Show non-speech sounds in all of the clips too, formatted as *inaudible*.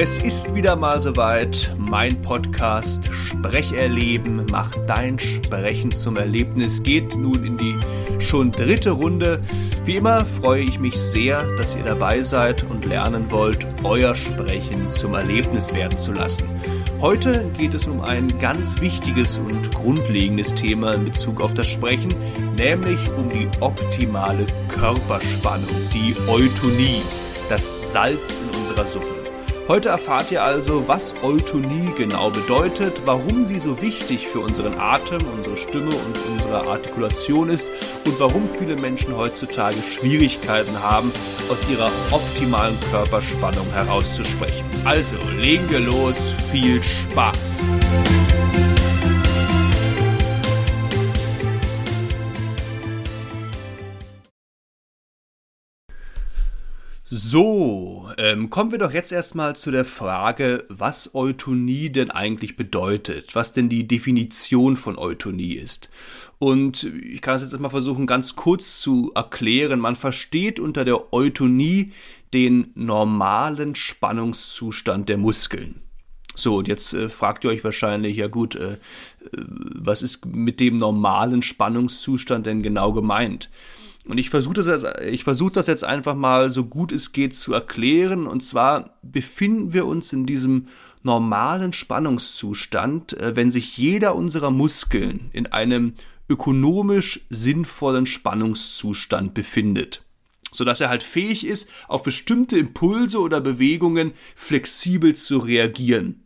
Es ist wieder mal soweit. Mein Podcast Sprecherleben macht dein Sprechen zum Erlebnis geht nun in die schon dritte Runde. Wie immer freue ich mich sehr, dass ihr dabei seid und lernen wollt, euer Sprechen zum Erlebnis werden zu lassen. Heute geht es um ein ganz wichtiges und grundlegendes Thema in Bezug auf das Sprechen, nämlich um die optimale Körperspannung, die Eutonie das Salz in unserer Suppe. Heute erfahrt ihr also, was Eutonie genau bedeutet, warum sie so wichtig für unseren Atem, unsere Stimme und unsere Artikulation ist und warum viele Menschen heutzutage Schwierigkeiten haben, aus ihrer optimalen Körperspannung herauszusprechen. Also, legen wir los, viel Spaß! So, ähm, kommen wir doch jetzt erstmal zu der Frage, was Eutonie denn eigentlich bedeutet, was denn die Definition von Eutonie ist. Und ich kann es jetzt mal versuchen, ganz kurz zu erklären. Man versteht unter der Eutonie den normalen Spannungszustand der Muskeln. So, und jetzt äh, fragt ihr euch wahrscheinlich, ja gut, äh, äh was ist mit dem normalen Spannungszustand denn genau gemeint? Und ich versuche das, jetzt, versuch das jetzt einfach mal so gut es geht zu erklären. Und zwar befinden wir uns in diesem normalen Spannungszustand, äh, wenn sich jeder unserer Muskeln in einem ökonomisch sinnvollen Spannungszustand befindet. Sodass er halt fähig ist, auf bestimmte Impulse oder Bewegungen flexibel zu reagieren.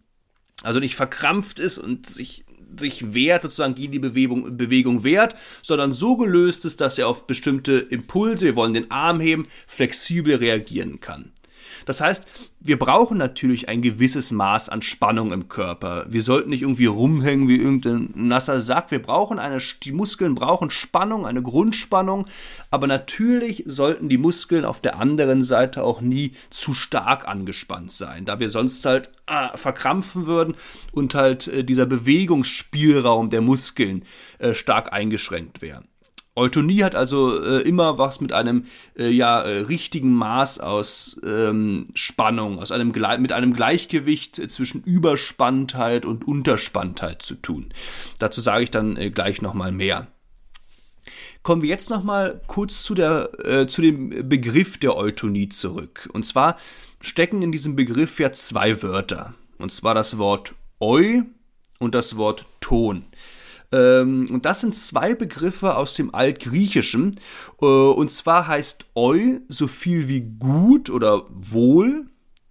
Also nicht verkrampft ist und sich sich wehrt, sozusagen gegen die Bewegung, Bewegung wehrt, sondern so gelöst ist, dass er auf bestimmte Impulse, wir wollen den Arm heben, flexibel reagieren kann. Das heißt, wir brauchen natürlich ein gewisses Maß an Spannung im Körper. Wir sollten nicht irgendwie rumhängen wie irgendein nasser Sack. Wir brauchen eine, die Muskeln brauchen Spannung, eine Grundspannung. Aber natürlich sollten die Muskeln auf der anderen Seite auch nie zu stark angespannt sein, da wir sonst halt ah, verkrampfen würden und halt äh, dieser Bewegungsspielraum der Muskeln äh, stark eingeschränkt wäre. Eutonie hat also äh, immer was mit einem äh, ja äh, richtigen Maß aus ähm, Spannung, aus einem mit einem Gleichgewicht zwischen Überspanntheit und Unterspanntheit zu tun. Dazu sage ich dann äh, gleich noch mal mehr. Kommen wir jetzt noch mal kurz zu der äh, zu dem Begriff der Eutonie zurück. Und zwar stecken in diesem Begriff ja zwei Wörter. Und zwar das Wort Eu und das Wort Ton. Ähm, und das sind zwei Begriffe aus dem Altgriechischen. Äh, und zwar heißt eu so viel wie gut oder wohl.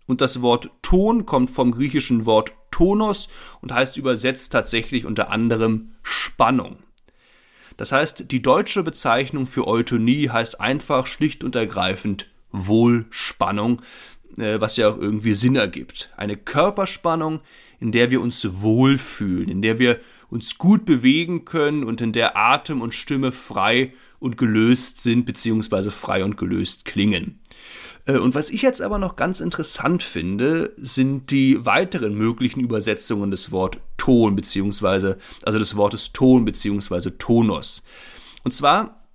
Und das Wort Ton kommt vom griechischen Wort tonos und heißt übersetzt tatsächlich unter anderem Spannung. Das heißt, die deutsche Bezeichnung für Eutonie heißt einfach schlicht und ergreifend Wohlspannung, äh, was ja auch irgendwie Sinn ergibt. Eine Körperspannung, in der wir uns wohlfühlen, in der wir uns gut bewegen können und in der Atem und Stimme frei und gelöst sind, beziehungsweise frei und gelöst klingen. Äh, und was ich jetzt aber noch ganz interessant finde, sind die weiteren möglichen Übersetzungen des Wort Ton, beziehungsweise, also des Wortes Ton, beziehungsweise Tonos. Und zwar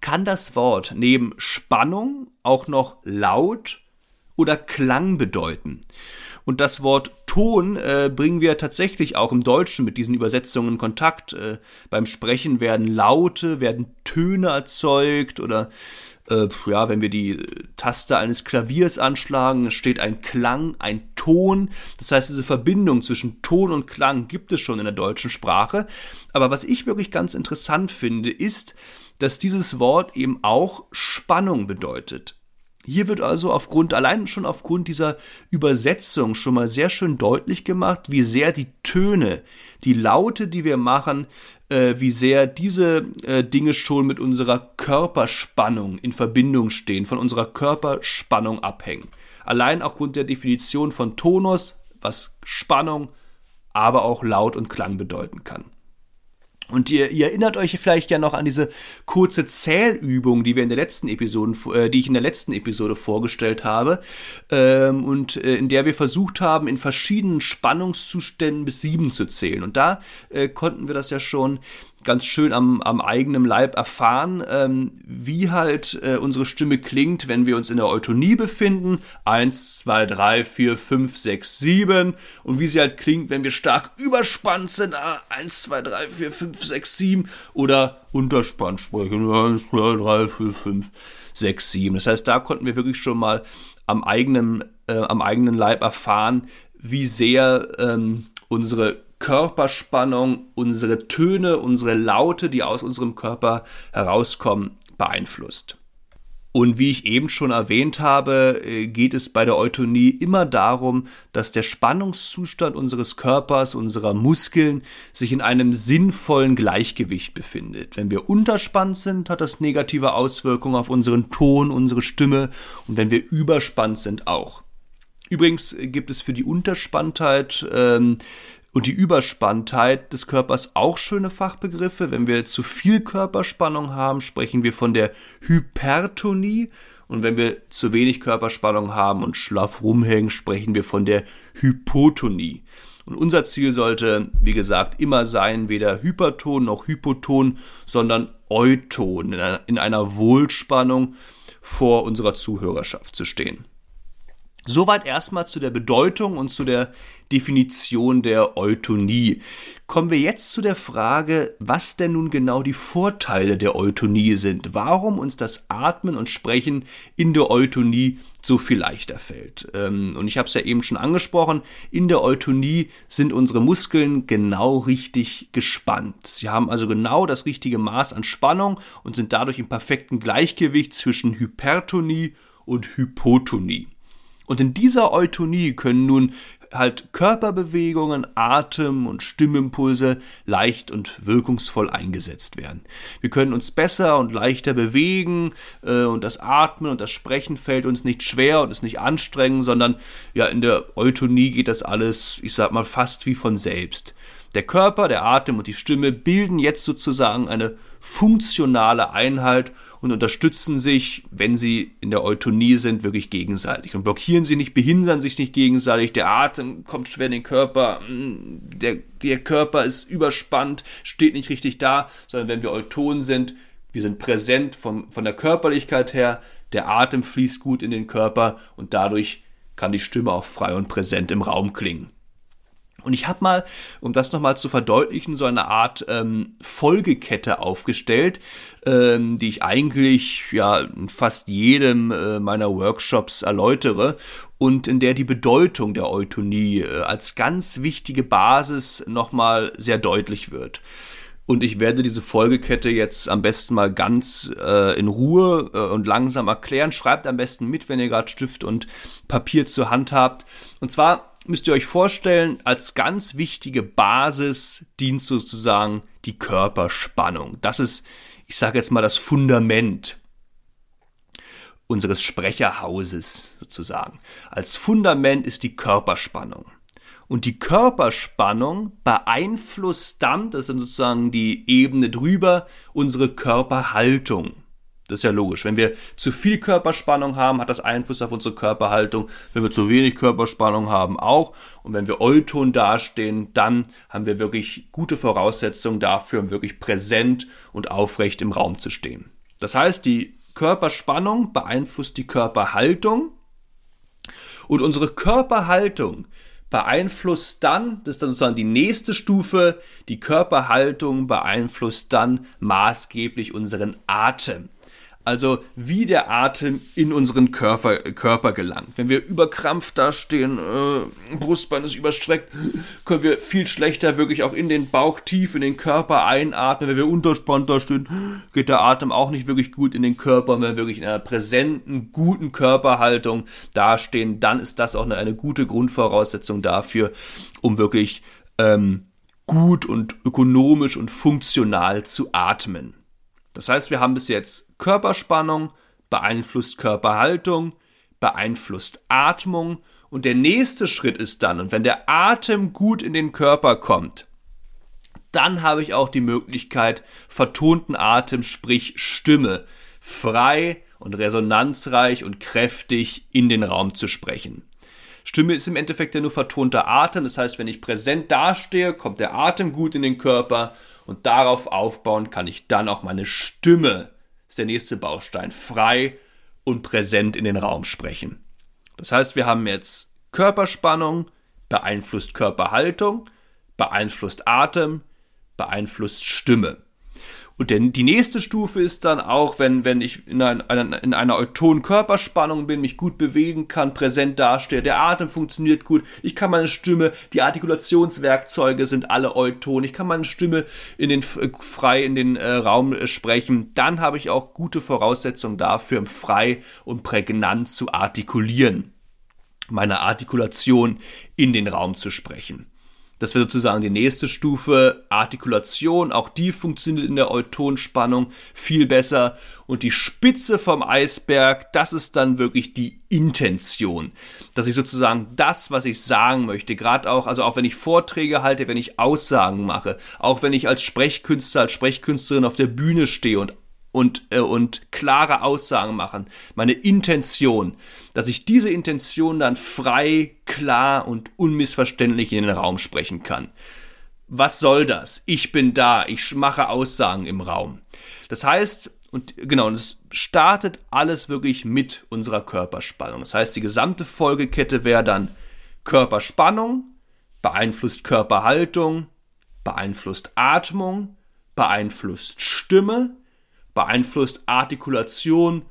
kann das Wort neben Spannung auch noch laut oder Klang bedeuten. Und das Wort Ton äh, bringen wir tatsächlich auch im Deutschen mit diesen Übersetzungen in Kontakt. Äh, beim Sprechen werden Laute, werden Töne erzeugt oder äh, ja, wenn wir die Taste eines Klaviers anschlagen, steht ein Klang, ein Ton. Das heißt, diese Verbindung zwischen Ton und Klang gibt es schon in der deutschen Sprache. Aber was ich wirklich ganz interessant finde, ist, dass dieses Wort eben auch Spannung bedeutet. Hier wird also aufgrund, allein schon aufgrund dieser Übersetzung schon mal sehr schön deutlich gemacht, wie sehr die Töne, die Laute, die wir machen, äh, wie sehr diese äh, Dinge schon mit unserer Körperspannung in Verbindung stehen, von unserer Körperspannung abhängen. Allein aufgrund der Definition von Tonus, was Spannung, aber auch Laut und Klang bedeuten kann. Und ihr, ihr, erinnert euch vielleicht ja noch an diese kurze Zählübung, die wir in der letzten Episode, äh, die ich in der letzten Episode vorgestellt habe, ähm, und äh, in der wir versucht haben, in verschiedenen Spannungszuständen bis sieben zu zählen. Und da äh, konnten wir das ja schon, ganz schön am, am eigenen Leib erfahren, ähm, wie halt äh, unsere Stimme klingt, wenn wir uns in der Eutonie befinden. Eins, zwei, drei, vier, fünf, sechs, sieben. Und wie sie halt klingt, wenn wir stark überspannt sind. Ah, eins, zwei, drei, vier, fünf, sechs, sieben. Oder unterspannt sprechen. Eins, zwei, drei, vier, fünf, sechs, sieben. Das heißt, da konnten wir wirklich schon mal am eigenen, äh, am eigenen Leib erfahren, wie sehr ähm, unsere Körperspannung, unsere Töne, unsere Laute, die aus unserem Körper herauskommen, beeinflusst. Und wie ich eben schon erwähnt habe, äh, geht es bei der Eutonie immer darum, dass der Spannungszustand unseres Körpers, unserer Muskeln sich in einem sinnvollen Gleichgewicht befindet. Wenn wir unterspannt sind, hat das negative Auswirkungen auf unseren Ton, unsere Stimme und wenn wir überspannt sind auch. Übrigens gibt es für die Unterspanntheit ähm, und die Überspanntheit des Körpers auch schöne Fachbegriffe. Wenn wir zu viel Körperspannung haben, sprechen wir von der Hypertonie. Und wenn wir zu wenig Körperspannung haben und schlaff rumhängen, sprechen wir von der Hypotonie. Und unser Ziel sollte, wie gesagt, immer sein, weder Hyperton noch Hypoton, sondern Euton, in einer, in einer Wohlspannung vor unserer Zuhörerschaft zu stehen. Soweit erstmal zu der Bedeutung und zu der Definition der Eutonie. Kommen wir jetzt zu der Frage, was denn nun genau die Vorteile der Eutonie sind. Warum uns das Atmen und Sprechen in der Eutonie so viel leichter fällt. Ähm, und ich habe es ja eben schon angesprochen, in der Eutonie sind unsere Muskeln genau richtig gespannt. Sie haben also genau das richtige Maß an Spannung und sind dadurch im perfekten Gleichgewicht zwischen Hypertonie und Hypotonie. Und in dieser Eutonie können nun halt Körperbewegungen, Atem und Stimmimpulse leicht und wirkungsvoll eingesetzt werden. Wir können uns besser und leichter bewegen äh, und das Atmen und das Sprechen fällt uns nicht schwer und ist nicht anstrengend, sondern ja in der Eutonie geht das alles, ich sag mal, fast wie von selbst. Der Körper, der Atem und die Stimme bilden jetzt sozusagen eine funktionale Einheit und unterstützen sich, wenn sie in der Eutonie sind, wirklich gegenseitig und blockieren sie nicht, behindern sich nicht gegenseitig. Der Atem kommt schwer in den Körper, mm, der, der Körper ist überspannt, steht nicht richtig da, sondern wenn wir Euton sind, wir sind präsent vom, von der Körperlichkeit her, der Atem fließt gut in den Körper und dadurch kann die Stimme auch frei und präsent im Raum klingen. Und ich habe mal, um das nochmal zu verdeutlichen, so eine Art ähm, Folgekette aufgestellt, ähm, die ich eigentlich ja in fast jedem äh, meiner Workshops erläutere und in der die Bedeutung der Eutonie äh, als ganz wichtige Basis nochmal sehr deutlich wird. Und ich werde diese Folgekette jetzt am besten mal ganz äh, in Ruhe äh, und langsam erklären. Schreibt am besten mit, wenn ihr gerade Stift und Papier zur Hand habt. Und zwar müsst ihr euch vorstellen, als ganz wichtige Basis dient sozusagen die Körperspannung. Das ist, ich sage jetzt mal, das Fundament unseres Sprecherhauses sozusagen. Als Fundament ist die Körperspannung. Und die Körperspannung beeinflusst dann, das ist sozusagen die Ebene drüber, unsere Körperhaltung. Das ist ja logisch. Wenn wir zu viel Körperspannung haben, hat das Einfluss auf unsere Körperhaltung. Wenn wir zu wenig Körperspannung haben, auch. Und wenn wir Euton dastehen, dann haben wir wirklich gute Voraussetzungen dafür, um wirklich präsent und aufrecht im Raum zu stehen. Das heißt, die Körperspannung beeinflusst die Körperhaltung. Und unsere Körperhaltung beeinflusst dann, das ist dann sozusagen die nächste Stufe, die Körperhaltung beeinflusst dann maßgeblich unseren Atem also wie der Atem in unseren Körper, Körper gelangt. Wenn wir überkrampft dastehen, äh, Brustbein ist überstreckt, können wir viel schlechter wirklich auch in den Bauch tief in den Körper einatmen. Wenn wir unterspannt dastehen, geht der Atem auch nicht wirklich gut in den Körper. Und wenn wir wirklich in einer präsenten, guten Körperhaltung dastehen, dann ist das auch eine, eine gute Grundvoraussetzung dafür, um wirklich ähm, gut und ökonomisch und funktional zu atmen. Das heißt, wir haben bis jetzt Körperspannung, beeinflusst Körperhaltung, beeinflusst Atmung und der nächste Schritt ist dann, und wenn der Atem gut in den Körper kommt, dann habe ich auch die Möglichkeit, vertonten Atem, sprich Stimme, frei und resonanzreich und kräftig in den Raum zu sprechen. Stimme ist im Endeffekt ja nur vertonter Atem, das heißt, wenn ich präsent dastehe, kommt der Atem gut in den Körper Und darauf aufbauen kann ich dann auch meine Stimme, ist der nächste Baustein, frei und präsent in den Raum sprechen. Das heißt, wir haben jetzt Körperspannung, beeinflusst Körperhaltung, beeinflusst Atem, beeinflusst Stimme. Und der, die nächste Stufe ist dann auch, wenn, wenn ich in, ein, in einer eutonen Körperspannung bin, mich gut bewegen kann, präsent dastehe, der Atem funktioniert gut, ich kann meine Stimme, die Artikulationswerkzeuge sind alle euton, ich kann meine Stimme in den, frei in den äh, Raum äh, sprechen, dann habe ich auch gute Voraussetzungen dafür, frei und prägnant zu artikulieren, meine Artikulation in den Raum zu sprechen. Das wäre sozusagen die nächste Stufe. Artikulation, auch die funktioniert in der Eutonspannung viel besser. Und die Spitze vom Eisberg, das ist dann wirklich die Intention. Dass ich sozusagen das, was ich sagen möchte, gerade auch, also auch wenn ich Vorträge halte, wenn ich Aussagen mache, auch wenn ich als Sprechkünstler, als Sprechkünstlerin auf der Bühne stehe und und, äh, und klare Aussagen machen, meine Intention, dass ich diese Intention dann frei, klar und unmissverständlich in den Raum sprechen kann. Was soll das? Ich bin da, ich mache Aussagen im Raum. Das heißt, und genau, es startet alles wirklich mit unserer Körperspannung. Das heißt, die gesamte Folgekette wäre dann Körperspannung, beeinflusst Körperhaltung, beeinflusst Atmung, beeinflusst Stimme, beeinflusst Artikulation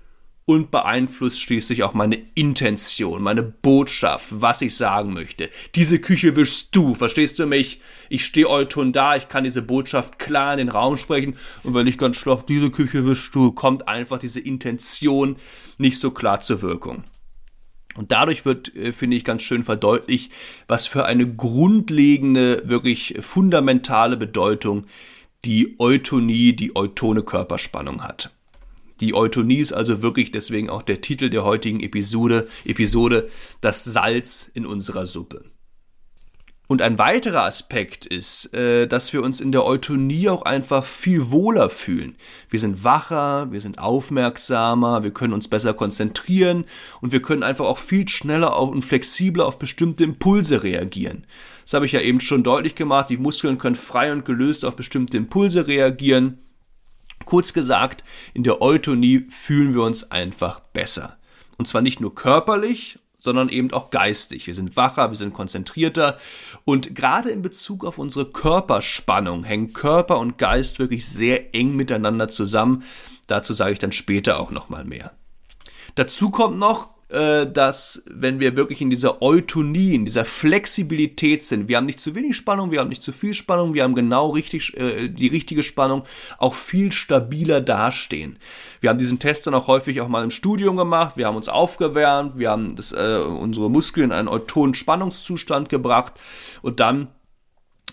und beeinflusst schließlich auch meine Intention, meine Botschaft, was ich sagen möchte. Diese Küche wischst du, verstehst du mich? Ich stehe euton da, ich kann diese Botschaft klar in den Raum sprechen und wenn ich ganz schloch, diese Küche wischst du, kommt einfach diese Intention nicht so klar zur Wirkung. Und dadurch wird, äh, finde ich, ganz schön verdeutlicht, was für eine grundlegende, wirklich fundamentale Bedeutung die Eutonie, die eutone Körperspannung hat. Die Eutonie ist also wirklich deswegen auch der Titel der heutigen Episode, Episode das Salz in unserer Suppe. Und ein weiterer Aspekt ist, äh, dass wir uns in der Eutonie auch einfach viel wohler fühlen. Wir sind wacher, wir sind aufmerksamer, wir können uns besser konzentrieren und wir können einfach auch viel schneller und flexibler auf bestimmte Impulse reagieren. Das habe ich ja eben schon deutlich gemacht. Die Muskeln können frei und gelöst auf bestimmte Impulse reagieren. Kurz gesagt, in der Eutonie fühlen wir uns einfach besser. Und zwar nicht nur körperlich, sondern eben auch geistig. Wir sind wacher, wir sind konzentrierter und gerade in Bezug auf unsere Körperspannung hängen Körper und Geist wirklich sehr eng miteinander zusammen. Dazu sage ich dann später auch noch mal mehr. Dazu kommt noch, dass wenn wir wirklich in dieser Eutonie, in dieser Flexibilität sind, wir haben nicht zu wenig Spannung, wir haben nicht zu viel Spannung, wir haben genau richtig äh, die richtige Spannung, auch viel stabiler dastehen. Wir haben diesen Test dann auch häufig auch mal im Studium gemacht, wir haben uns aufgewärmt, wir haben das, äh, unsere Muskeln in einen eutonen Spannungszustand gebracht und dann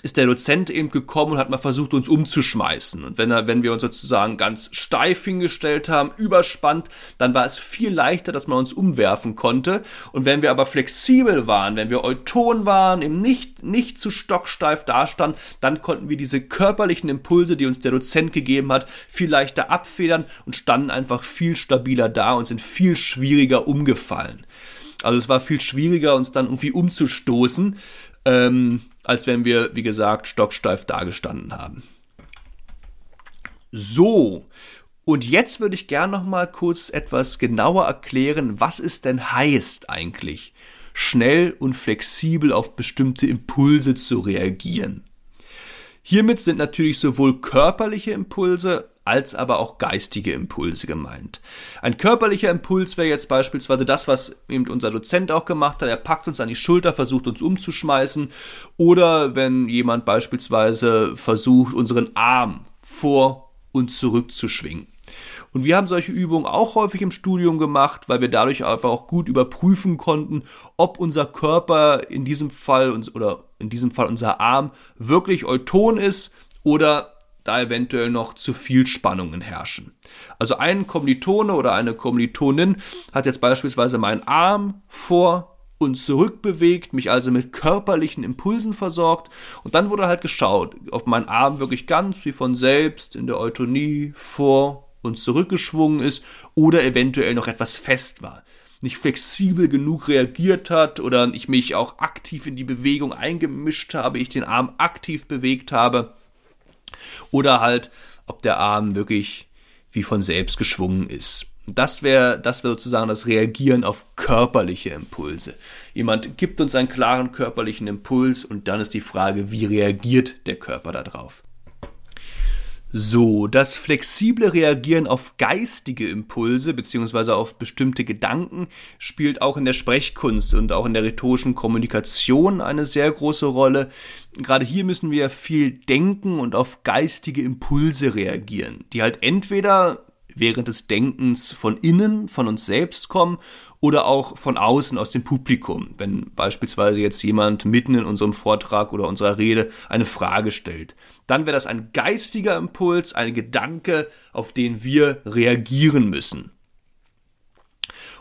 ist der Dozent eben gekommen und hat mal versucht, uns umzuschmeißen. Und wenn, er, wenn wir uns sozusagen ganz steif hingestellt haben, überspannt, dann war es viel leichter, dass man uns umwerfen konnte. Und wenn wir aber flexibel waren, wenn wir euton waren, eben nicht, nicht zu stocksteif dastanden, dann konnten wir diese körperlichen Impulse, die uns der Dozent gegeben hat, viel leichter abfedern und standen einfach viel stabiler da und sind viel schwieriger umgefallen. Also es war viel schwieriger, uns dann irgendwie umzustoßen ähm, als wenn wir, wie gesagt, stocksteif dagestanden haben. So, und jetzt würde ich gerne noch mal kurz etwas genauer erklären, was es denn heißt eigentlich, schnell und flexibel auf bestimmte Impulse zu reagieren. Hiermit sind natürlich sowohl körperliche Impulse als aber auch geistige Impulse gemeint. Ein körperlicher Impuls wäre jetzt beispielsweise das, was eben unser Dozent auch gemacht hat. Er packt uns an die Schulter, versucht uns umzuschmeißen. Oder wenn jemand beispielsweise versucht, unseren Arm vor und zurück zu schwingen. Und wir haben solche Übungen auch häufig im Studium gemacht, weil wir dadurch einfach auch gut überprüfen konnten, ob unser Körper in diesem Fall oder in diesem Fall unser Arm wirklich euton ist oder da eventuell noch zu viel Spannungen herrschen. Also ein Kommilitone oder eine Kommilitonin hat jetzt beispielsweise meinen Arm vor und zurück bewegt, mich also mit körperlichen Impulsen versorgt und dann wurde halt geschaut, ob mein Arm wirklich ganz wie von selbst in der Eutonie vor und zurückgeschwungen ist oder eventuell noch etwas fest war nicht flexibel genug reagiert hat oder ich mich auch aktiv in die Bewegung eingemischt habe, ich den Arm aktiv bewegt habe. Oder halt, ob der Arm wirklich wie von selbst geschwungen ist. Das wäre das wäre sozusagen das Reagieren auf körperliche Impulse. Jemand gibt uns einen klaren körperlichen Impuls und dann ist die Frage, wie reagiert der Körper darauf? So, das flexible Reagieren auf geistige Impulse beziehungsweise auf bestimmte Gedanken spielt auch in der Sprechkunst und auch in der rhetorischen Kommunikation eine sehr große Rolle. Gerade hier müssen wir viel denken und auf geistige Impulse reagieren, die halt entweder während des Denkens von innen, von uns selbst kommen oder auch von außen aus dem Publikum, wenn beispielsweise jetzt jemand mitten in unserem Vortrag oder unserer Rede eine Frage stellt. Dann wäre das ein geistiger Impuls, ein Gedanke, auf den wir reagieren müssen.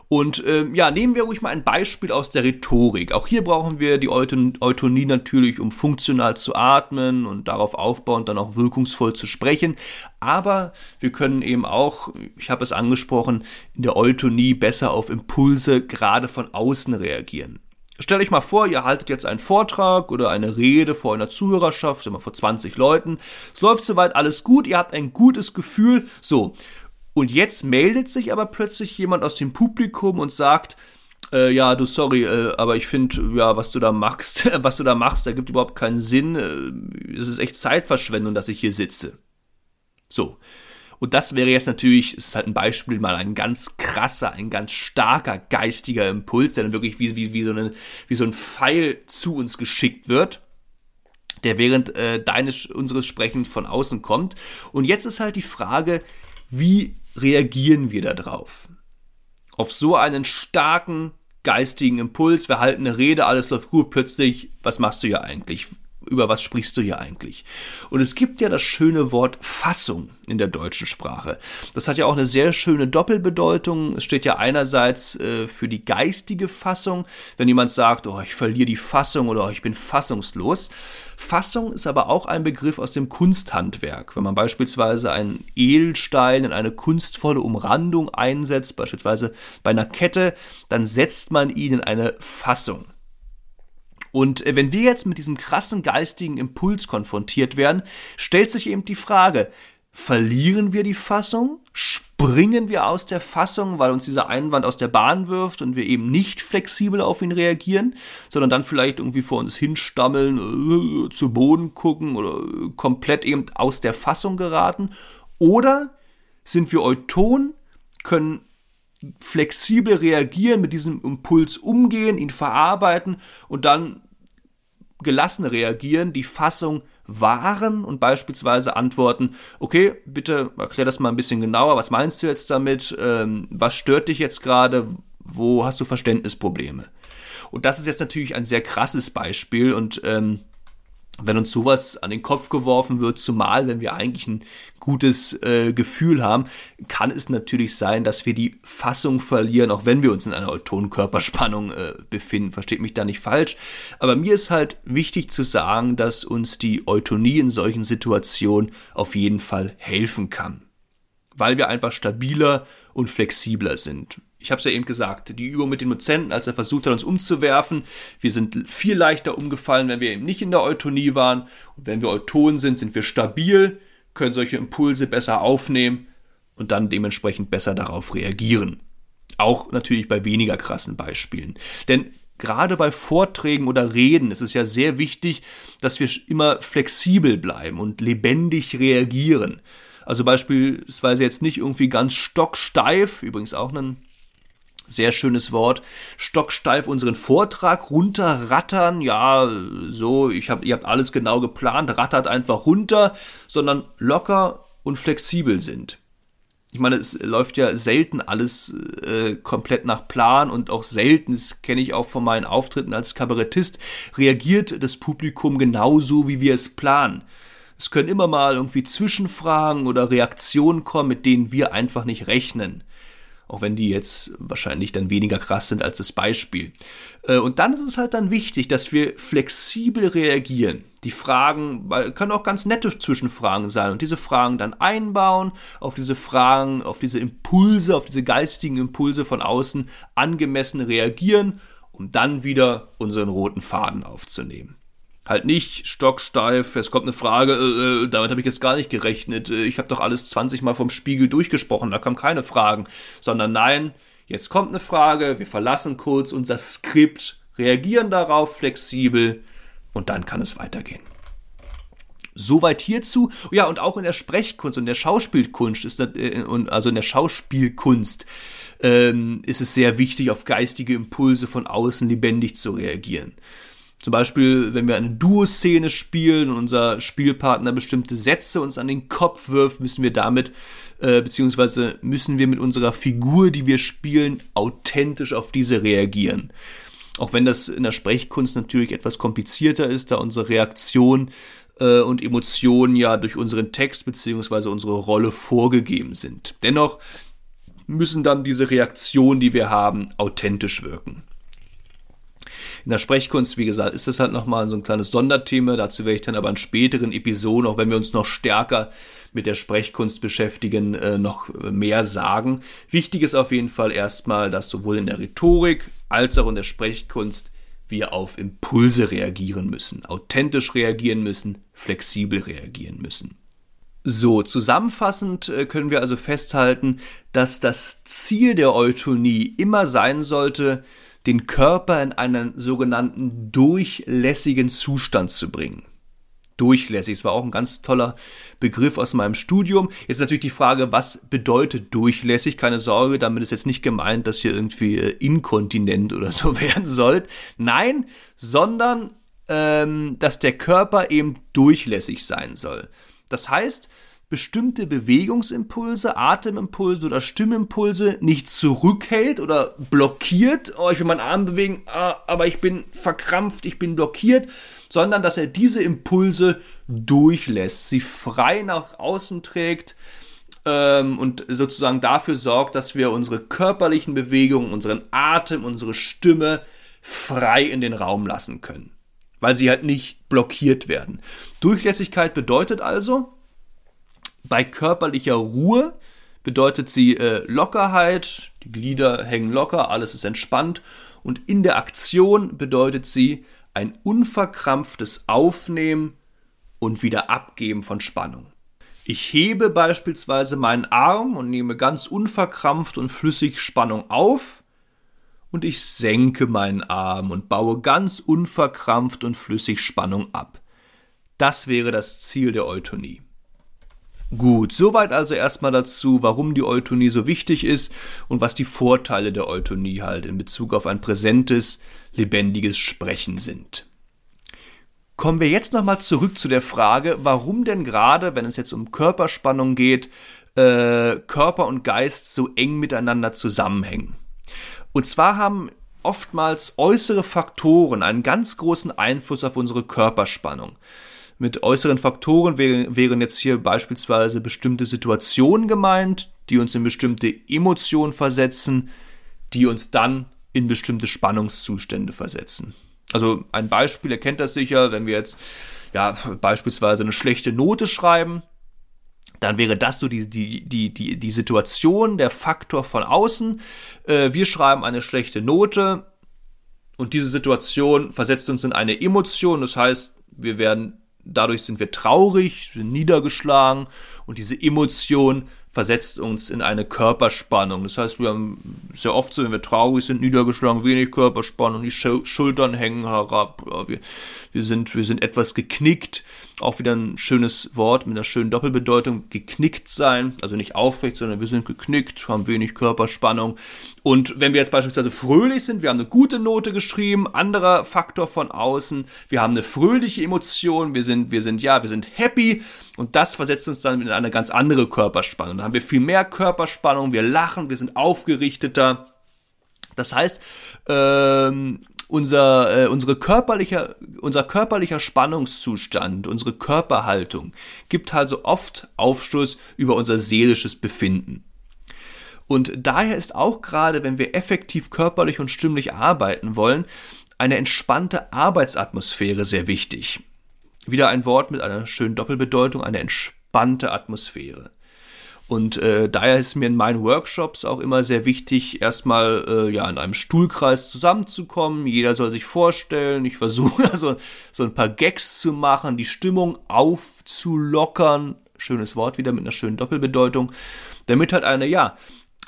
Und ähm, ja, nehmen wir ruhig mal ein Beispiel aus der Rhetorik. Auch hier brauchen wir die Eutonie natürlich, um funktional zu atmen und darauf aufbauend dann auch wirkungsvoll zu sprechen. Aber wir können eben auch, ich habe es angesprochen, in der Eutonie besser auf Impulse gerade von außen reagieren. Stellt euch mal vor, ihr haltet jetzt einen Vortrag oder eine Rede vor einer Zuhörerschaft, immer vor 20 Leuten. Es läuft soweit alles gut, ihr habt ein gutes Gefühl. So, und jetzt meldet sich aber plötzlich jemand aus dem Publikum und sagt, äh, ja, du sorry, äh, aber ich finde, ja, was du da machst, *laughs* was du da machst, da gibt überhaupt keinen Sinn. Äh, es ist echt Zeitverschwendung, dass ich hier sitze. So. Und das wäre jetzt natürlich, es ist halt ein Beispiel, mal ein ganz krasser, ein ganz starker geistiger Impuls, der dann wirklich wie, wie, wie, so, eine, wie so ein Pfeil zu uns geschickt wird, der während äh, deines, unseres Sprechens von außen kommt. Und jetzt ist halt die Frage, wie reagieren wir darauf? Auf so einen starken geistigen Impuls, wir halten eine Rede, alles läuft gut, plötzlich, was machst du hier eigentlich? Über was sprichst du hier eigentlich? Und es gibt ja das schöne Wort Fassung in der deutschen Sprache. Das hat ja auch eine sehr schöne Doppelbedeutung. Es steht ja einerseits äh, für die geistige Fassung, wenn jemand sagt, oh, ich verliere die Fassung oder oh, ich bin fassungslos. Fassung ist aber auch ein Begriff aus dem Kunsthandwerk. Wenn man beispielsweise einen Edelstein in eine kunstvolle Umrandung einsetzt, beispielsweise bei einer Kette, dann setzt man ihn in eine Fassung. Und äh, wenn wir jetzt mit diesem krassen geistigen Impuls konfrontiert werden, stellt sich eben die Frage, verlieren wir die Fassung? Springen wir aus der Fassung, weil uns dieser Einwand aus der Bahn wirft und wir eben nicht flexibel auf ihn reagieren, sondern dann vielleicht irgendwie vor uns hinstammeln, äh, zu Boden gucken oder äh, komplett eben aus der Fassung geraten? Oder sind wir Euton, können flexibel reagieren, mit diesem Impuls umgehen, ihn verarbeiten und dann gelassen reagieren, die Fassung wahren und beispielsweise antworten, okay, bitte erklär das mal ein bisschen genauer, was meinst du jetzt damit, ähm, was stört dich jetzt gerade, wo hast du Verständnisprobleme? Und das ist jetzt natürlich ein sehr krasses Beispiel und ähm, wenn uns sowas an den Kopf geworfen wird, zumal wenn wir eigentlich ein gutes äh, Gefühl haben, kann es natürlich sein, dass wir die Fassung verlieren, auch wenn wir uns in einer Autonkörperspannung äh, befinden. Versteht mich da nicht falsch. Aber mir ist halt wichtig zu sagen, dass uns die Eutonie in solchen Situationen auf jeden Fall helfen kann. Weil wir einfach stabiler und flexibler sind ich habe es ja eben gesagt, die Übung mit den Dozenten, als er versucht hat, uns umzuwerfen. Wir sind viel leichter umgefallen, wenn wir eben nicht in der Eutonie waren. Und wenn wir Euton sind, sind wir stabil, können solche Impulse besser aufnehmen und dann dementsprechend besser darauf reagieren. Auch natürlich bei weniger krassen Beispielen. Denn gerade bei Vorträgen oder Reden ist es ja sehr wichtig, dass wir immer flexibel bleiben und lebendig reagieren. Also beispielsweise jetzt nicht irgendwie ganz stocksteif, übrigens auch ein sehr schönes Wort, stocksteif unseren Vortrag runterrattern, ja, so, ich hab, ihr habt alles genau geplant, rattert einfach runter, sondern locker und flexibel sind. Ich meine, es läuft ja selten alles äh, komplett nach Plan und auch selten, das kenne ich auch von meinen Auftritten als Kabarettist, reagiert das Publikum genauso, wie wir es planen. Es können immer mal irgendwie Zwischenfragen oder Reaktionen kommen, mit denen wir einfach nicht rechnen. Auch wenn die jetzt wahrscheinlich dann weniger krass sind als das Beispiel. Äh, und dann ist es halt dann wichtig, dass wir flexibel reagieren. Die Fragen, können auch ganz nette Zwischenfragen sein und diese Fragen dann einbauen, auf diese Fragen, auf diese Impulse, auf diese geistigen Impulse von außen angemessen reagieren, um dann wieder unseren roten Faden aufzunehmen. Halt nicht stocksteif, es kommt eine Frage, äh, äh damit habe ich jetzt gar nicht gerechnet. Äh, ich habe doch alles 20 Mal vom Spiegel durchgesprochen, da kamen keine Fragen. Sondern nein, jetzt kommt eine Frage, wir verlassen kurz unser Skript, reagieren darauf flexibel und dann kann es weitergehen. Soweit hierzu. Ja, und auch in der Sprechkunst und der Schauspielkunst ist das, äh, also in der Schauspielkunst ähm, ist es sehr wichtig, auf geistige Impulse von außen lebendig zu reagieren. Zum Beispiel, wenn wir eine Duo-Szene spielen und unser Spielpartner bestimmte Sätze uns an den Kopf wirft, müssen wir damit, äh, beziehungsweise müssen wir mit unserer Figur, die wir spielen, authentisch auf diese reagieren. Auch wenn das in der Sprechkunst natürlich etwas komplizierter ist, da unsere Reaktion äh, und Emotionen ja durch unseren Text beziehungsweise unsere Rolle vorgegeben sind. Dennoch müssen dann diese Reaktionen, die wir haben, authentisch wirken. In der Sprechkunst, wie gesagt, ist das halt nochmal so ein kleines Sonderthema. Dazu werde ich dann aber in späteren Episoden, auch wenn wir uns noch stärker mit der Sprechkunst beschäftigen, äh, noch mehr sagen. Wichtig ist auf jeden Fall erstmal, dass sowohl in der Rhetorik als auch in der Sprechkunst wir auf Impulse reagieren müssen, authentisch reagieren müssen, flexibel reagieren müssen. So, zusammenfassend äh, können wir also festhalten, dass das Ziel der Eutonie immer sein sollte, den Körper in einen sogenannten durchlässigen Zustand zu bringen. Durchlässig, das war auch ein ganz toller Begriff aus meinem Studium. Jetzt natürlich die Frage, was bedeutet durchlässig? Keine Sorge, damit ist jetzt nicht gemeint, dass hier irgendwie äh, inkontinent oder *laughs* so werden sollt. Nein, sondern ähm, dass der Körper eben durchlässig sein soll. Das heißt, bestimmte Bewegungsimpulse, Atemimpulse oder Stimmimpulse nicht zurückhält oder blockiert. Oh, ich will meinen Arm bewegen, ah, aber ich bin verkrampft, ich bin blockiert, sondern dass er diese Impulse durchlässt, sie frei nach außen trägt ähm, und sozusagen dafür sorgt, dass wir unsere körperlichen Bewegungen, unseren Atem, unsere Stimme frei in den Raum lassen können, weil sie halt nicht blockiert werden. Durchlässigkeit bedeutet also, bei körperlicher Ruhe bedeutet sie äh, Lockerheit, die Glieder hängen locker, alles ist entspannt. Und in der Aktion bedeutet sie ein unverkrampftes Aufnehmen und wieder Abgeben von Spannung. Ich hebe beispielsweise meinen Arm und nehme ganz unverkrampft und flüssig Spannung auf und ich senke meinen Arm und baue ganz unverkrampft und flüssig Spannung ab. Das wäre das Ziel der Eutonie. Gut, soweit also erstmal dazu, warum die Eutonie so wichtig ist und was die Vorteile der Eutonie halt in Bezug auf ein präsentes, lebendiges Sprechen sind. Kommen wir jetzt nochmal zurück zu der Frage, warum denn gerade, wenn es jetzt um Körperspannung geht, äh, Körper und Geist so eng miteinander zusammenhängen. Und zwar haben oftmals äußere Faktoren einen ganz großen Einfluss auf unsere Körperspannung. Mit äußeren Faktoren wären jetzt hier beispielsweise bestimmte Situationen gemeint, die uns in bestimmte Emotionen versetzen, die uns dann in bestimmte Spannungszustände versetzen. Also ein Beispiel, ihr kennt das sicher, wenn wir jetzt ja beispielsweise eine schlechte Note schreiben, dann wäre das so die, die, die, die, die Situation, der Faktor von außen. Äh, wir schreiben eine schlechte Note und diese Situation versetzt uns in eine Emotion. Das heißt, wir werden dadurch sind wir traurig, sind niedergeschlagen und diese Emotion versetzt uns in eine Körperspannung. Das heißt, wir haben sehr oft so, wenn wir traurig sind, niedergeschlagen, wenig Körperspannung, die Schultern hängen herab, wir, wir, sind, wir sind etwas geknickt. Auch wieder ein schönes Wort mit einer schönen Doppelbedeutung, geknickt sein, also nicht aufrecht, sondern wir sind geknickt, haben wenig Körperspannung. Und wenn wir jetzt beispielsweise fröhlich sind, wir haben eine gute Note geschrieben, anderer Faktor von außen, wir haben eine fröhliche Emotion, wir sind, wir sind, ja, wir sind happy und das versetzt uns dann in eine ganz andere Körperspannung. Da haben wir viel mehr Körperspannung, wir lachen, wir sind aufgerichteter. Das heißt, ähm, unser, äh, unsere körperliche, unser körperlicher Spannungszustand, unsere Körperhaltung gibt also oft Aufschluss über unser seelisches Befinden. Und daher ist auch gerade, wenn wir effektiv körperlich und stimmlich arbeiten wollen, eine entspannte Arbeitsatmosphäre sehr wichtig. Wieder ein Wort mit einer schönen Doppelbedeutung, eine entspannte Atmosphäre. Und äh, daher ist mir in meinen Workshops auch immer sehr wichtig, erstmal äh, ja in einem Stuhlkreis zusammenzukommen. Jeder soll sich vorstellen. Ich versuche *laughs* also so ein paar Gags zu machen, die Stimmung aufzulockern. Schönes Wort wieder mit einer schönen Doppelbedeutung. Damit halt eine, ja,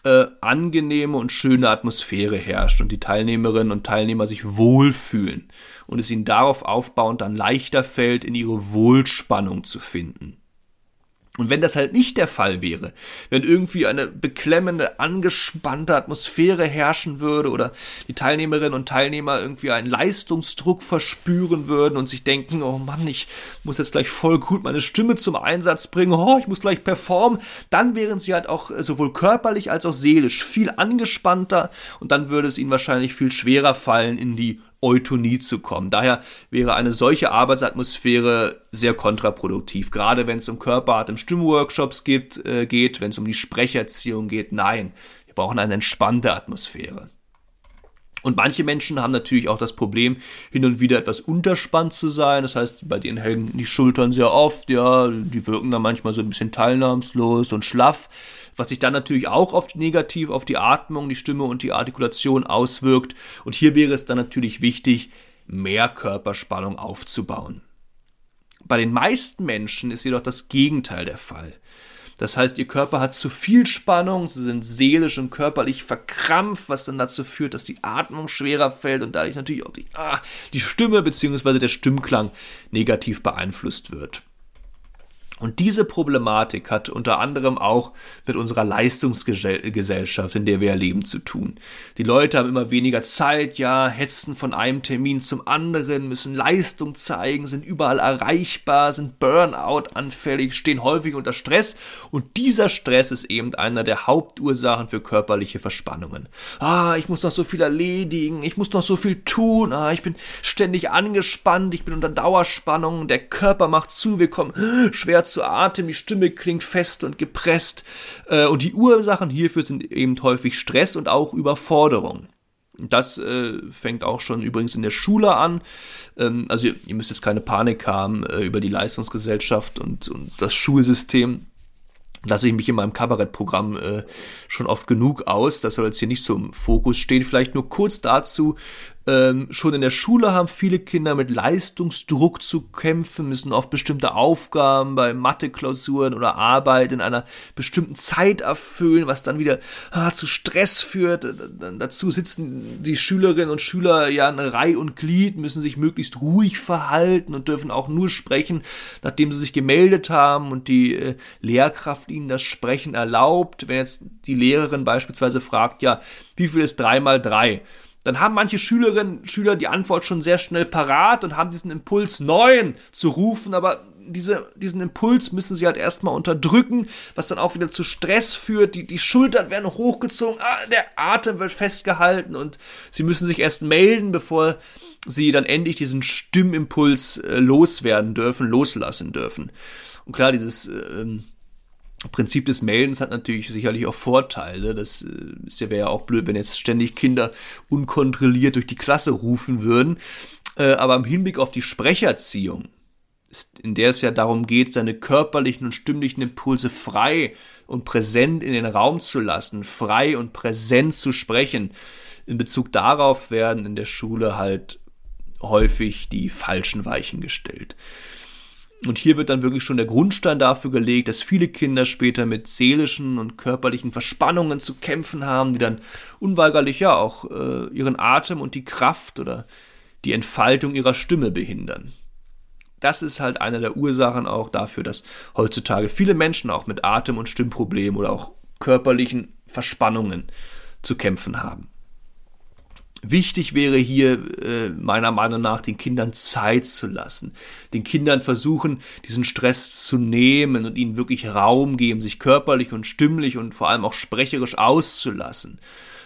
äh, angenehme und schöne Atmosphäre herrscht und die Teilnehmerinnen und Teilnehmer sich wohlfühlen und es ihnen darauf aufbauend dann leichter fällt, in ihre Wohlspannung zu finden. Und wenn das halt nicht der Fall wäre, wenn irgendwie eine beklemmende, angespannte Atmosphäre herrschen würde oder die Teilnehmerinnen und Teilnehmer irgendwie einen Leistungsdruck verspüren würden und sich denken, oh Mann, ich muss jetzt gleich voll gut meine Stimme zum Einsatz bringen, oh, ich muss gleich performen, dann wären sie halt auch sowohl körperlich als auch seelisch viel angespannter und dann würde es ihnen wahrscheinlich viel schwerer fallen, in die Eutonie zu kommen. Daher wäre eine solche Arbeitsatmosphäre sehr kontraproduktiv, gerade wenn es um Körperart im Stimmworkshops geht, äh, geht wenn es um die Sprecherziehung geht. Nein, wir brauchen eine entspannte Atmosphäre. Und manche Menschen haben natürlich auch das Problem, hin und wieder etwas unterspannt zu sein. Das heißt, bei denen hängen die Schultern sehr oft, ja, die wirken dann manchmal so ein bisschen teilnahmslos und schlaff was sich dann natürlich auch oft negativ auf die Atmung, die Stimme und die Artikulation auswirkt. Und hier wäre es dann natürlich wichtig, mehr Körperspannung aufzubauen. Bei den meisten Menschen ist jedoch das Gegenteil der Fall. Das heißt, ihr Körper hat zu viel Spannung, sie sind seelisch und körperlich verkrampft, was dann dazu führt, dass die Atmung schwerer fällt und dadurch natürlich auch die, ah, die Stimme bzw. der Stimmklang negativ beeinflusst wird. Und diese Problematik hat unter anderem auch mit unserer Leistungsgesellschaft, in der wir leben, zu tun. Die Leute haben immer weniger Zeit, ja, hetzen von einem Termin zum anderen, müssen Leistung zeigen, sind überall erreichbar, sind Burnout anfällig, stehen häufig unter Stress und dieser Stress ist eben einer der Hauptursachen für körperliche Verspannungen. Ah, ich muss noch so viel erledigen, ich muss noch so viel tun, ah, ich bin ständig angespannt, ich bin unter Dauerspannung, der Körper macht zu, wir kommen schwer zu Atem, die Stimme klingt fest und gepresst. Äh, und die Ursachen hierfür sind eben häufig Stress und auch Überforderung. Das äh, fängt auch schon übrigens in der Schule an. Ähm, also ihr, ihr, müsst jetzt keine Panik haben äh, über die Leistungsgesellschaft und, und das Schulsystem lasse ich mich in meinem Kabarettprogramm äh, schon oft genug aus. Das soll jetzt hier nicht so im Fokus stehen. Vielleicht nur kurz dazu, ähm, schon in der Schule haben viele Kinder mit Leistungsdruck zu kämpfen, müssen oft bestimmte Aufgaben bei Mathe-Klausuren oder Arbeit in einer bestimmten Zeit erfüllen, was dann wieder ah, zu Stress führt. Dazu sitzen die Schülerinnen und Schüler ja in Reihe und Glied, müssen sich möglichst ruhig verhalten und dürfen auch nur sprechen, nachdem sie sich gemeldet haben und die äh, Lehrkraft ihnen das Sprechen erlaubt. Wenn jetzt die Lehrerin beispielsweise fragt, ja, wie viel ist drei mal drei? Dann haben manche Schülerinnen und Schüler die Antwort schon sehr schnell parat und haben diesen Impuls, neun zu rufen, aber diese, diesen Impuls müssen sie halt erstmal unterdrücken, was dann auch wieder zu Stress führt. Die, die Schultern werden hochgezogen, ah, der Atem wird festgehalten und sie müssen sich erst melden, bevor sie dann endlich diesen Stimmimpuls äh, loswerden dürfen, loslassen dürfen. Und klar, dieses äh, Prinzip des Meldens hat natürlich sicherlich auch Vorteile. Das äh, ist ja, wäre ja auch blöd, wenn jetzt ständig Kinder unkontrolliert durch die Klasse rufen würden. Äh, aber im Hinblick auf die Sprecherziehung, in der es ja darum geht, seine körperlichen und stimmlichen Impulse frei und präsent in den Raum zu lassen, frei und präsent zu sprechen, in Bezug darauf werden in der Schule halt häufig die falschen Weichen gestellt. Und hier wird dann wirklich schon der Grundstein dafür gelegt, dass viele Kinder später mit seelischen und körperlichen Verspannungen zu kämpfen haben, die dann unweigerlich ja auch äh, ihren Atem und die Kraft oder die Entfaltung ihrer Stimme behindern. Das ist halt eine der Ursachen auch dafür, dass heutzutage viele Menschen auch mit Atem- und Stimmproblemen oder auch körperlichen Verspannungen zu kämpfen haben. Wichtig wäre hier äh, meiner Meinung nach, den Kindern Zeit zu lassen, den Kindern versuchen, diesen Stress zu nehmen und ihnen wirklich Raum geben, sich körperlich und stimmlich und vor allem auch sprecherisch auszulassen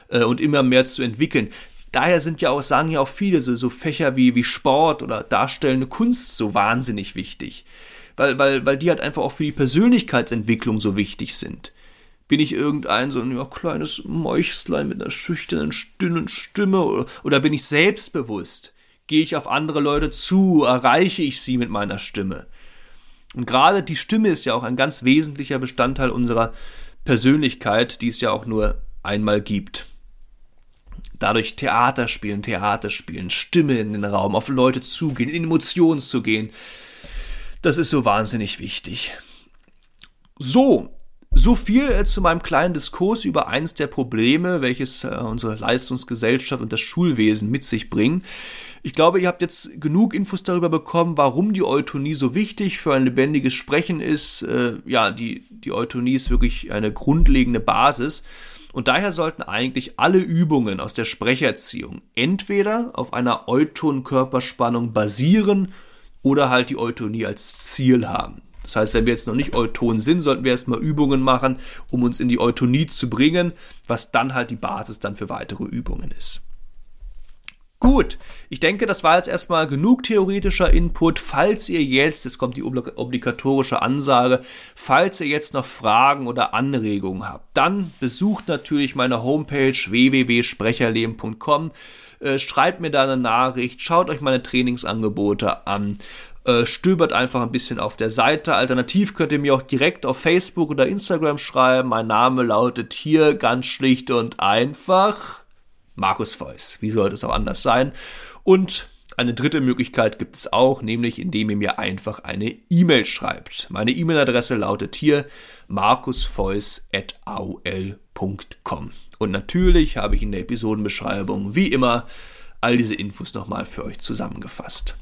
äh, und immer mehr zu entwickeln. Daher sind ja auch, sagen ja auch viele, so, so Fächer wie, wie Sport oder darstellende Kunst so wahnsinnig wichtig. Weil, weil, weil die halt einfach auch für die Persönlichkeitsentwicklung so wichtig sind. Bin ich irgendein so ein ja, kleines Mäuchslein mit einer schüchternen, dünnen Stimme oder, oder bin ich selbstbewusst? Gehe ich auf andere Leute zu? Erreiche ich sie mit meiner Stimme? Und gerade die Stimme ist ja auch ein ganz wesentlicher Bestandteil unserer Persönlichkeit, die es ja auch nur einmal gibt. Dadurch Theater spielen, Theater spielen, Stimme in den Raum, auf Leute zugehen, in Emotionen zu gehen. Das ist so wahnsinnig wichtig. So, so viel äh, zu meinem kleinen Diskurs über eins der Probleme, welches äh, unsere Leistungsgesellschaft und das Schulwesen mit sich bringen. Ich glaube, ihr habt jetzt genug Infos darüber bekommen, warum die Eutonie so wichtig für ein lebendiges Sprechen ist. Äh, ja, die, die Eutonie ist wirklich eine grundlegende Basis. Und daher sollten eigentlich alle Übungen aus der Sprecherziehung entweder auf einer Euton-Körperspannung basieren oder halt die Eutonie als Ziel haben. Das heißt, wenn wir jetzt noch nicht Euton sind, sollten wir erstmal Übungen machen, um uns in die Eutonie zu bringen, was dann halt die Basis dann für weitere Übungen ist. Gut, ich denke, das war jetzt erstmal genug theoretischer Input. Falls ihr jetzt, jetzt kommt die obligatorische Ansage, falls ihr jetzt noch Fragen oder Anregungen habt, dann besucht natürlich meine Homepage www.sprecherleben.com, äh, schreibt mir da eine Nachricht, schaut euch meine Trainingsangebote an äh, stöbert einfach ein bisschen auf der Seite. Alternativ könnt ihr mir auch direkt auf Facebook oder Instagram schreiben. Mein Name lautet hier ganz schlicht und einfach Markus Feuss. Wie sollte es auch anders sein? Und eine dritte Möglichkeit gibt es auch, nämlich indem ihr mir einfach eine E-Mail schreibt. Meine E-Mail-Adresse lautet hier markusfeuss.aol.com. Und natürlich habe ich in der Episodenbeschreibung wie immer all diese Infos nochmal für euch zusammengefasst.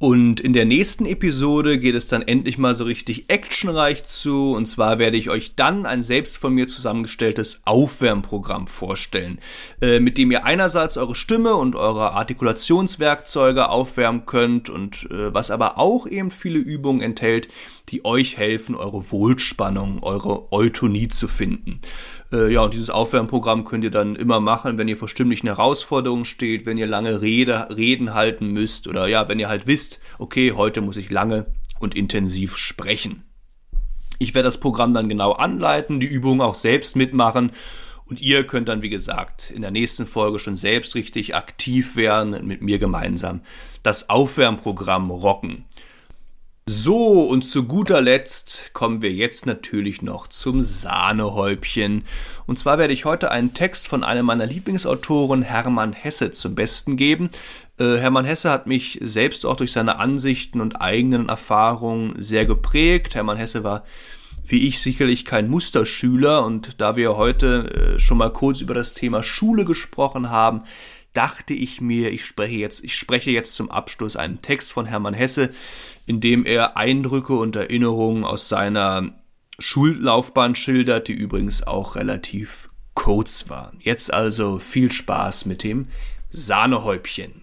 Und in der nächsten Episode geht es dann endlich mal so richtig actionreich zu. Und zwar werde ich euch dann ein selbst von mir zusammengestelltes Aufwärmprogramm vorstellen, äh, mit dem ihr einerseits eure Stimme und eure Artikulationswerkzeuge aufwärmen könnt und äh, was aber auch eben viele Übungen enthält, die euch helfen, eure Wohlspannung, eure Eutonie zu finden. Äh, ja, und dieses Aufwärmprogramm könnt ihr dann immer machen, wenn ihr vor stimmlichen Herausforderungen steht, wenn ihr lange Rede, Reden halten müsst oder ja, wenn ihr halt wisst, okay, heute muss ich lange und intensiv sprechen. Ich werde das Programm dann genau anleiten, die Übungen auch selbst mitmachen und ihr könnt dann, wie gesagt, in der nächsten Folge schon selbst richtig aktiv werden und mit mir gemeinsam das Aufwärmprogramm rocken. So, und zu guter Letzt kommen wir jetzt natürlich noch zum Sahnehäubchen. Und zwar werde ich heute einen Text von einem meiner Lieblingsautoren, Hermann Hesse, zum Besten geben. Äh, Hermann Hesse hat mich selbst auch durch seine Ansichten und eigenen Erfahrungen sehr geprägt. Hermann Hesse war wie ich sicherlich kein Musterschüler und da wir heute äh, schon mal kurz über das Thema Schule gesprochen haben, dachte ich mir, ich spreche jetzt, ich spreche jetzt zum Abschluss einen Text von Hermann Hesse, in dem er Eindrücke und Erinnerungen aus seiner Schullaufbahn schildert, die übrigens auch relativ kurz war. Jetzt also viel Spaß mit dem Sahnehäubchen.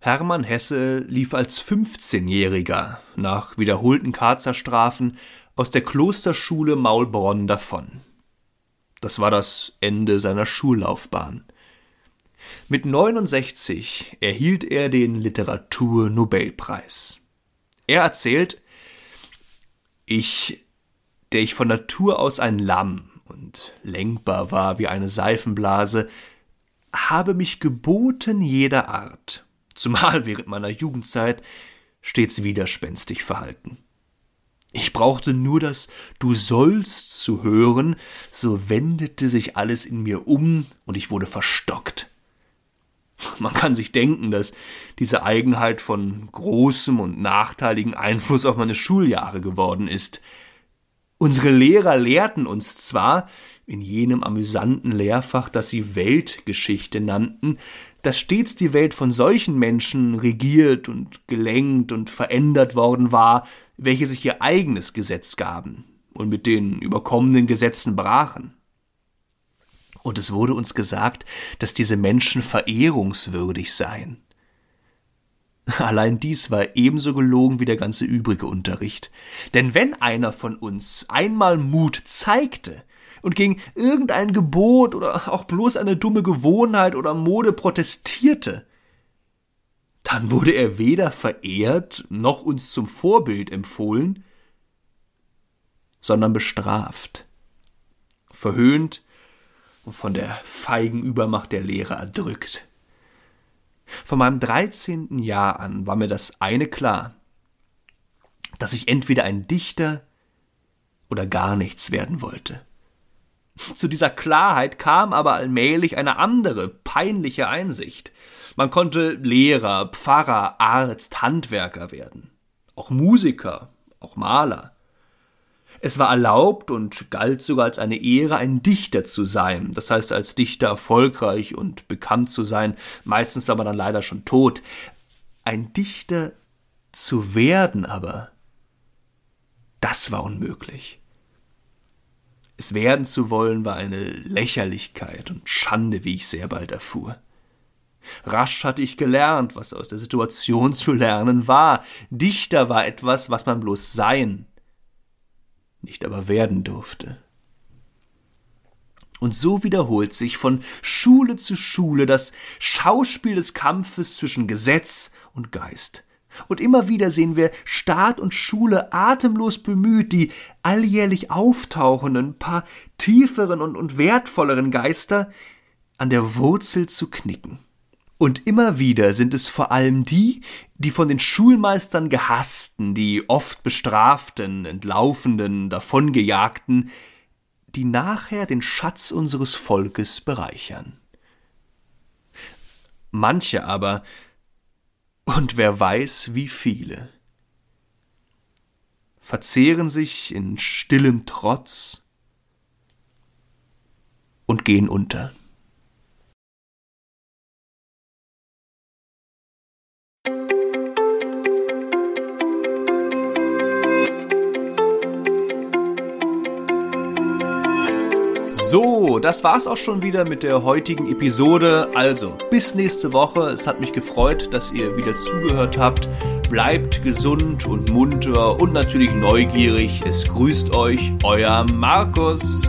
Hermann Hesse lief als 15-Jähriger nach wiederholten Karzerstrafen aus der Klosterschule Maulbronn davon. Das war das Ende seiner Schullaufbahn. Mit 69 erhielt er den Literatur-Nobelpreis. Er erzählt, ich, der ich von Natur aus ein Lamm und lenkbar war wie eine Seifenblase, habe mich geboten jeder Art, zumal während meiner Jugendzeit stets widerspenstig verhalten. Ich brauchte nur das Du sollst zu hören, so wendete sich alles in mir um und ich wurde verstockt. Man kann sich denken, dass diese Eigenheit von großem und nachteiligen Einfluss auf meine Schuljahre geworden ist. Unsere Lehrer lehrten uns zwar, in jenem amüsanten Lehrfach, das sie Weltgeschichte nannten, dass stets die Welt von solchen Menschen regiert und gelenkt und verändert worden war, welche sich ihr eigenes Gesetz gaben und mit den überkommenen Gesetzen brachen. Und es wurde uns gesagt, dass diese Menschen verehrungswürdig seien. *laughs* Allein dies war ebenso gelogen wie der ganze übrige Unterricht. Denn wenn einer von uns einmal Mut zeigte und gegen irgendein Gebot oder auch bloß eine dumme Gewohnheit oder Mode protestierte, dann wurde er weder verehrt noch uns zum Vorbild empfohlen, sondern bestraft, verhöhnt und von der feigen Übermacht der Lehrer erdrückt. Von meinem dreizehnten Jahr an war mir das eine klar. dass ich entweder ein Dichter oder gar nichts werden wollte. Zu dieser Klarheit kam aber allmählich eine andere, peinliche Einsicht. Man konnte Lehrer, Pfarrer, Arzt, Handwerker werden. Auch Musiker, auch Maler. Es war erlaubt und galt sogar als eine Ehre, ein Dichter zu sein, das heißt als Dichter erfolgreich und bekannt zu sein, meistens war man dann leider schon tot. Ein Dichter zu werden aber, das war unmöglich. Es werden zu wollen war eine Lächerlichkeit und Schande, wie ich sehr bald erfuhr. Rasch hatte ich gelernt, was aus der Situation zu lernen war. Dichter war etwas, was man bloß sein, nicht aber werden durfte. Und so wiederholt sich von Schule zu Schule das Schauspiel des Kampfes zwischen Gesetz und Geist. Und immer wieder sehen wir Staat und Schule atemlos bemüht, die alljährlich auftauchenden, paar tieferen und, und wertvolleren Geister an der Wurzel zu knicken. Und immer wieder sind es vor allem die, die von den Schulmeistern gehassten, die oft bestraften, entlaufenden, davongejagten, die nachher den Schatz unseres Volkes bereichern. Manche aber und wer weiß wie viele, verzehren sich in stillem Trotz und gehen unter. So, das war's auch schon wieder mit der heutigen Episode. Also, bis nächste Woche. Es hat mich gefreut, dass ihr wieder zugehört habt. Bleibt gesund und munter und natürlich neugierig. Es grüßt euch euer Markus.